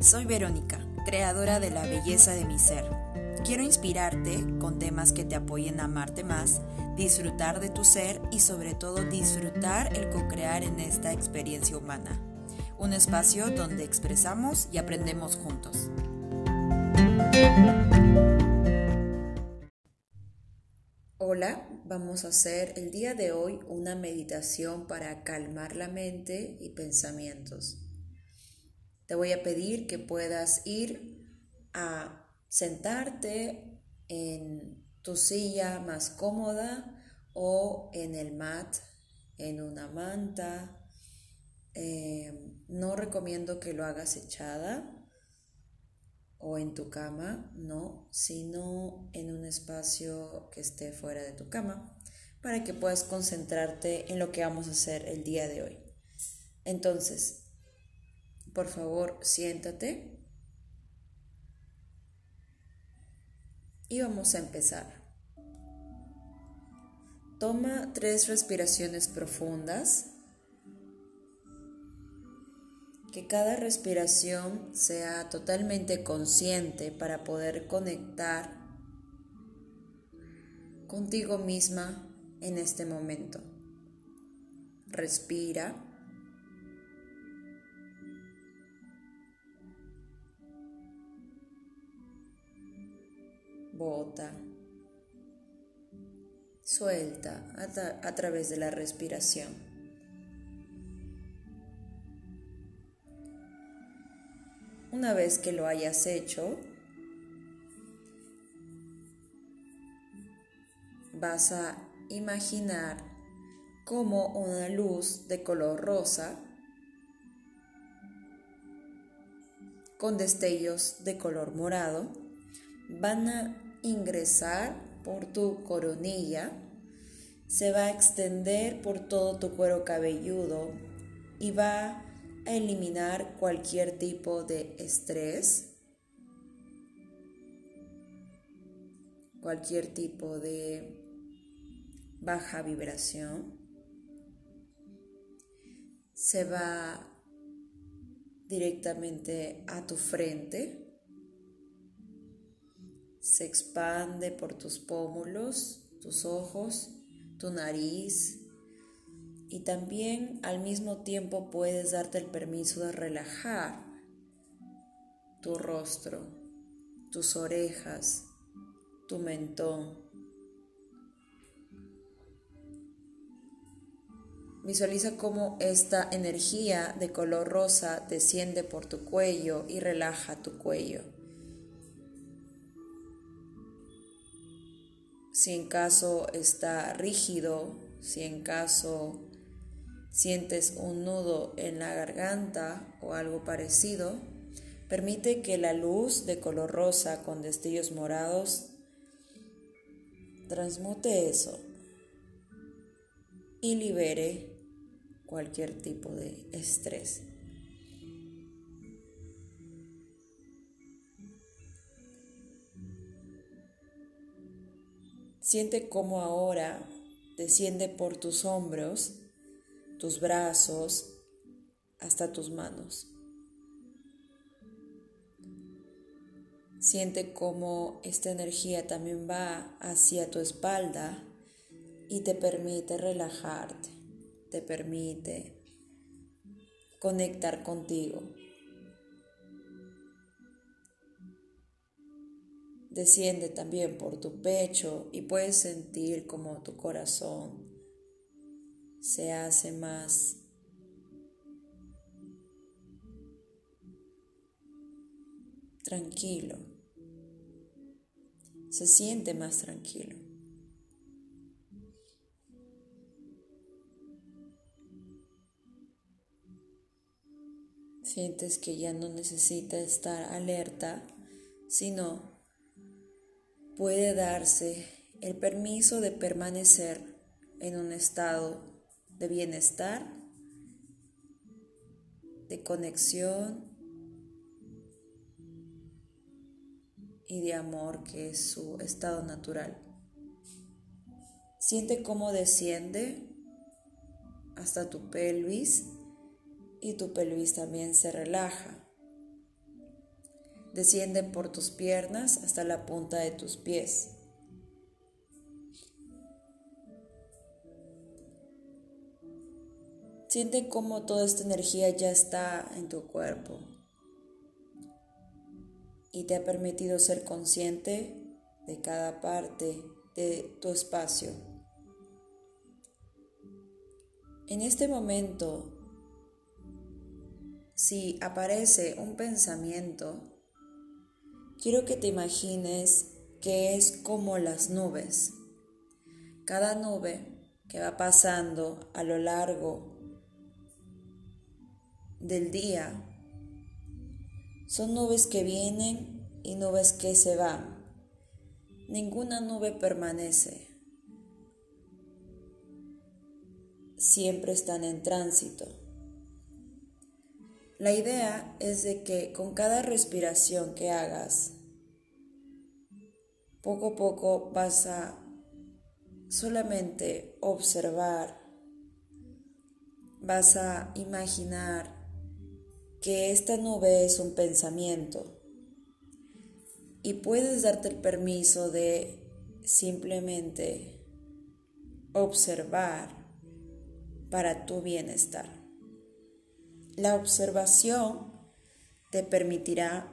Soy Verónica, creadora de la belleza de mi ser. Quiero inspirarte con temas que te apoyen a amarte más, disfrutar de tu ser y sobre todo disfrutar el co-crear en esta experiencia humana. Un espacio donde expresamos y aprendemos juntos. Hola, vamos a hacer el día de hoy una meditación para calmar la mente y pensamientos. Te voy a pedir que puedas ir a sentarte en tu silla más cómoda o en el mat, en una manta. Eh, no recomiendo que lo hagas echada o en tu cama, no, sino en un espacio que esté fuera de tu cama para que puedas concentrarte en lo que vamos a hacer el día de hoy. Entonces, por favor, siéntate. Y vamos a empezar. Toma tres respiraciones profundas. Que cada respiración sea totalmente consciente para poder conectar contigo misma en este momento. Respira. Bota, suelta a, través de la respiración. Una vez que lo hayas hecho, vas a imaginar como una luz de color rosa con destellos de color morado van a ingresar por tu coronilla, se va a extender por todo tu cuero cabelludo y va a eliminar cualquier tipo de estrés, cualquier tipo de baja vibración. Se va directamente a tu frente se expande por tus pómulos, tus ojos, tu nariz y también al mismo tiempo puedes darte el permiso de relajar tu rostro, tus orejas, tu mentón. Visualiza cómo esta energía de color rosa desciende por tu cuello y relaja tu cuello. Si en caso está rígido, si en caso sientes un nudo en la garganta o algo parecido, permite que la luz de color rosa con destellos morados transmute eso y libere cualquier tipo de estrés. Siente cómo ahora desciende por tus hombros, tus brazos, hasta tus manos. Siente cómo esta energía también va hacia tu espalda y te permite relajarte, te permite conectar contigo. Desciende también por tu pecho y puedes sentir como tu corazón se hace más tranquilo, se siente más tranquilo. Sientes que ya no necesita estar alerta, sino puede darse el permiso de permanecer en un estado de bienestar, de conexión y de amor que es su estado natural. Siente cómo desciende hasta tu pelvis y tu pelvis también se relaja. Descienden por tus piernas hasta la punta de tus pies. Siente cómo toda esta energía ya está en tu cuerpo y te ha permitido ser consciente de cada parte de tu espacio. En este momento, si aparece un pensamiento, quiero que te imagines que es como las nubes. Cada nube que va pasando a lo largo del día. Son nubes que vienen y nubes que se van. Ninguna nube permanece. Siempre están en tránsito. La idea es de que con cada respiración que hagas, poco a poco vas a solamente observar, vas a imaginar que esta nube es un pensamiento y puedes darte el permiso de simplemente observar para tu bienestar. La observación te permitirá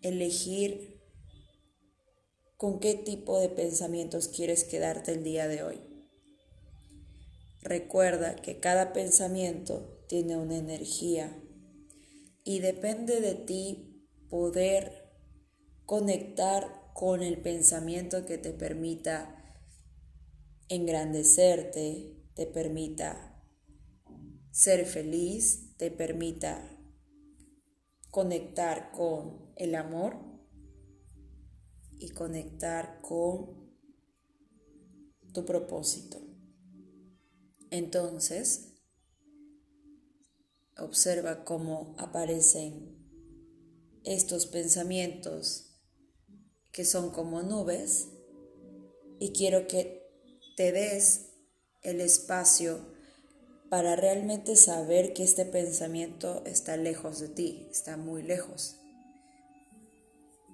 elegir con qué tipo de pensamientos quieres quedarte el día de hoy. Recuerda que cada pensamiento tiene una energía y depende de ti poder conectar con el pensamiento que te permita engrandecerte, te permita ser feliz, te permita conectar con el amor y conectar con tu propósito. Entonces, Observa cómo aparecen estos pensamientos que son como nubes y quiero que te des el espacio para realmente saber que este pensamiento está lejos de ti, está muy lejos.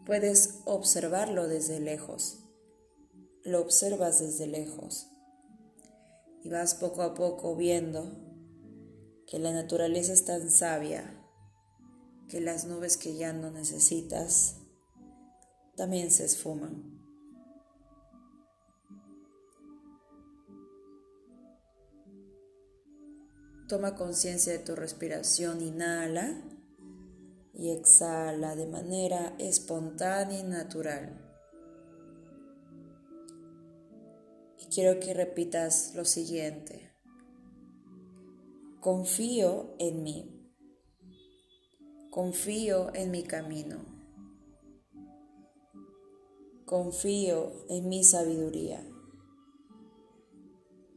Puedes observarlo desde lejos, lo observas desde lejos y vas poco a poco viendo que la naturaleza es tan sabia que las nubes que ya no necesitas también se esfuman. Toma conciencia de tu respiración, inhala y exhala de manera espontánea y natural. Y quiero que repitas lo siguiente. Confío en mí. Confío en mi camino. Confío en mi sabiduría.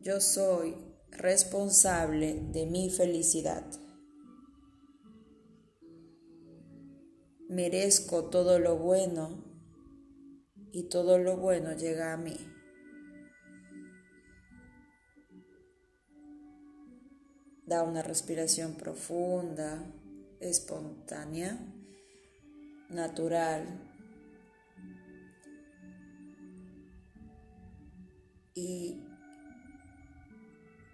Yo soy responsable de mi felicidad. Merezco todo lo bueno y todo lo bueno llega a mí. Da una respiración profunda, espontánea, natural. Y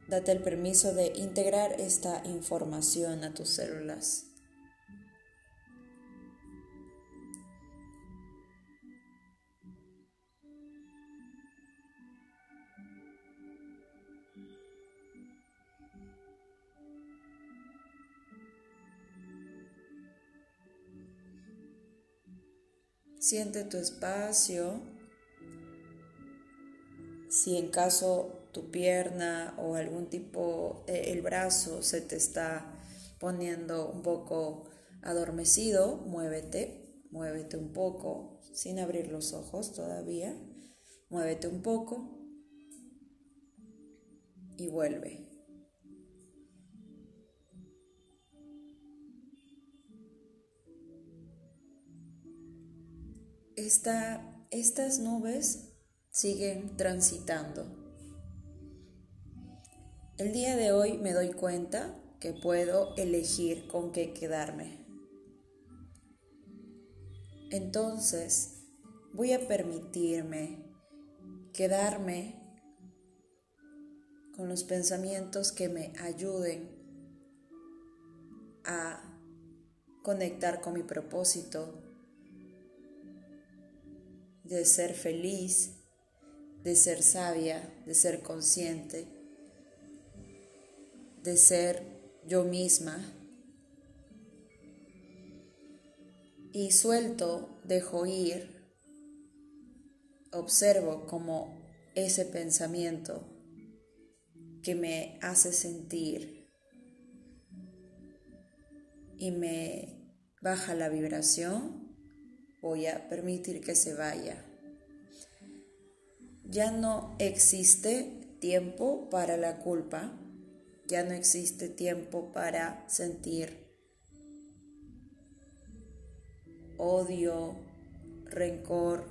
date el permiso de integrar esta información a tus células. Siente tu espacio. Si en caso tu pierna o algún tipo, eh, el brazo se te está poniendo un poco adormecido, muévete, muévete un poco, sin abrir los ojos todavía, muévete un poco y vuelve. estas nubes siguen transitando. El día de hoy me doy cuenta que puedo elegir con qué quedarme. entonces voy a permitirme quedarme con los pensamientos que me ayuden a conectar con mi propósito de ser feliz, de ser sabia, de ser consciente, de ser yo misma. Y suelto, dejo ir, observo como ese pensamiento que me hace sentir y me baja la vibración, voy a permitir que se vaya. Ya no existe tiempo para la culpa, ya no existe tiempo para sentir odio, rencor.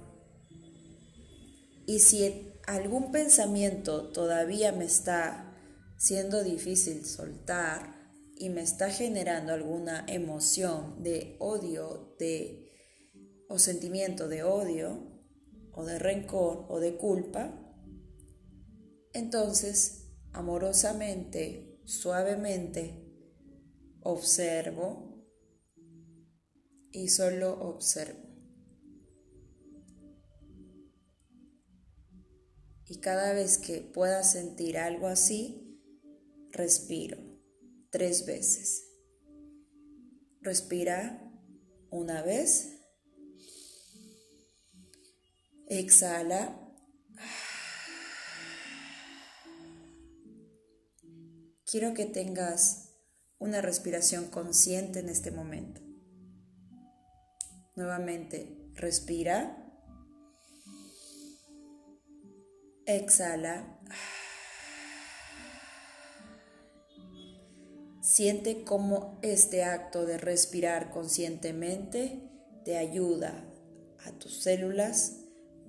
Y si algún pensamiento todavía me está siendo difícil soltar, y me está generando alguna emoción de odio, de o sentimiento de odio o de rencor o de culpa, entonces amorosamente, suavemente observo y solo observo. Y cada vez que pueda sentir algo así, respiro tres veces. Respira una vez. Exhala. Quiero que tengas una respiración consciente en este momento. Nuevamente, respira. Exhala. Siente cómo este acto de respirar conscientemente te ayuda a tus células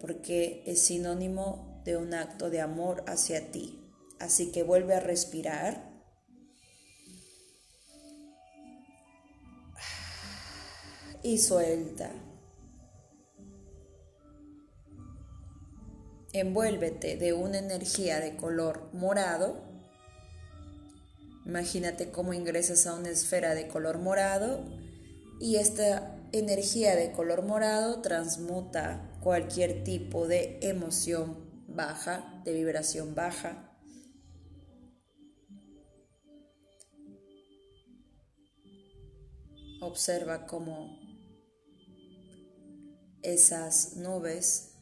porque es sinónimo de un acto de amor hacia ti. Así que vuelve a respirar. Y suelta. Envuélvete de una energía de color morado Imagínate cómo ingresas a una esfera de color morado y esta energía de color morado transmuta cualquier tipo de emoción baja, de vibración baja. Observa cómo esas nubes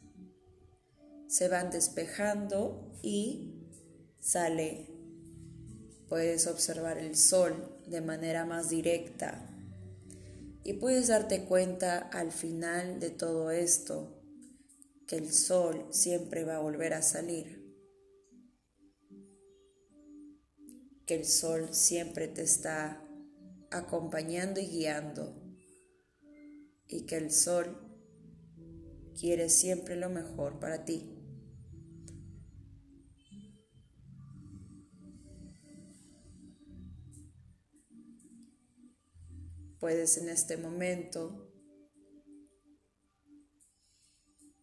se van despejando y sale Puedes observar el sol de manera más directa y puedes darte cuenta al final de todo esto que el sol siempre va a volver a salir, que el sol siempre te está acompañando y guiando y que el sol quiere siempre lo mejor para ti. Puedes en este momento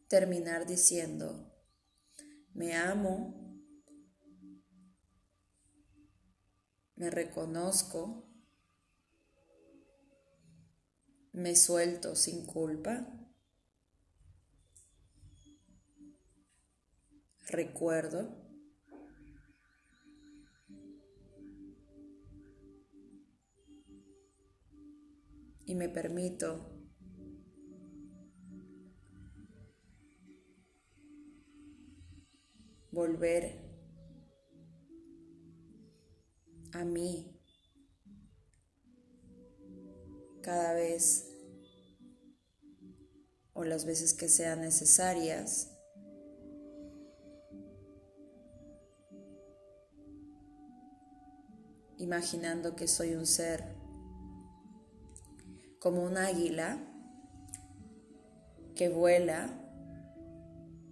terminar diciendo, me amo, me reconozco, me suelto sin culpa, recuerdo y me permito volver a mí cada vez o las veces que sean necesarias. imaginando que soy un ser como un águila que vuela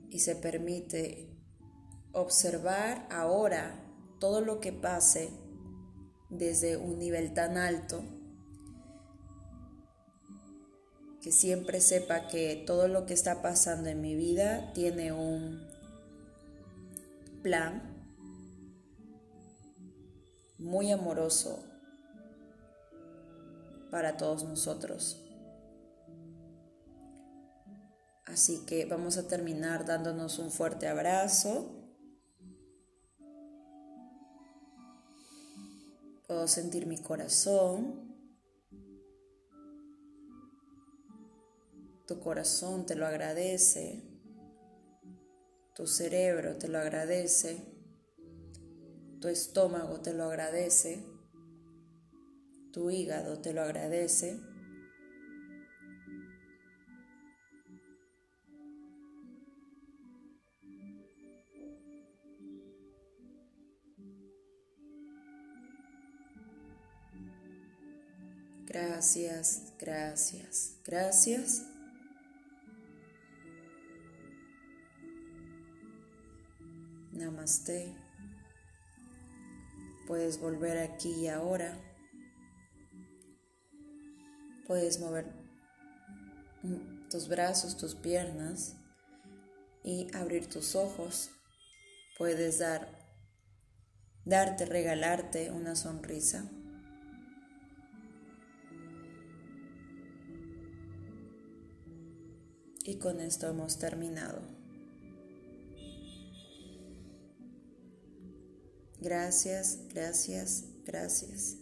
y se permite observar ahora todo lo que pase desde un nivel tan alto que siempre sepa que todo lo que está pasando en mi vida tiene un plan muy amoroso para todos nosotros. Así que vamos a terminar dándonos un fuerte abrazo. Sentir mi corazón. Tu corazón te lo agradece. Tu cerebro te lo agradece. Tu estómago te lo agradece. Tu hígado te lo agradece. Gracias, gracias, gracias. Namaste. Puedes volver aquí y ahora. Puedes mover tus brazos, tus piernas y abrir tus ojos. Puedes dar darte, regalarte una sonrisa. Y con esto hemos terminado. Gracias, gracias, gracias.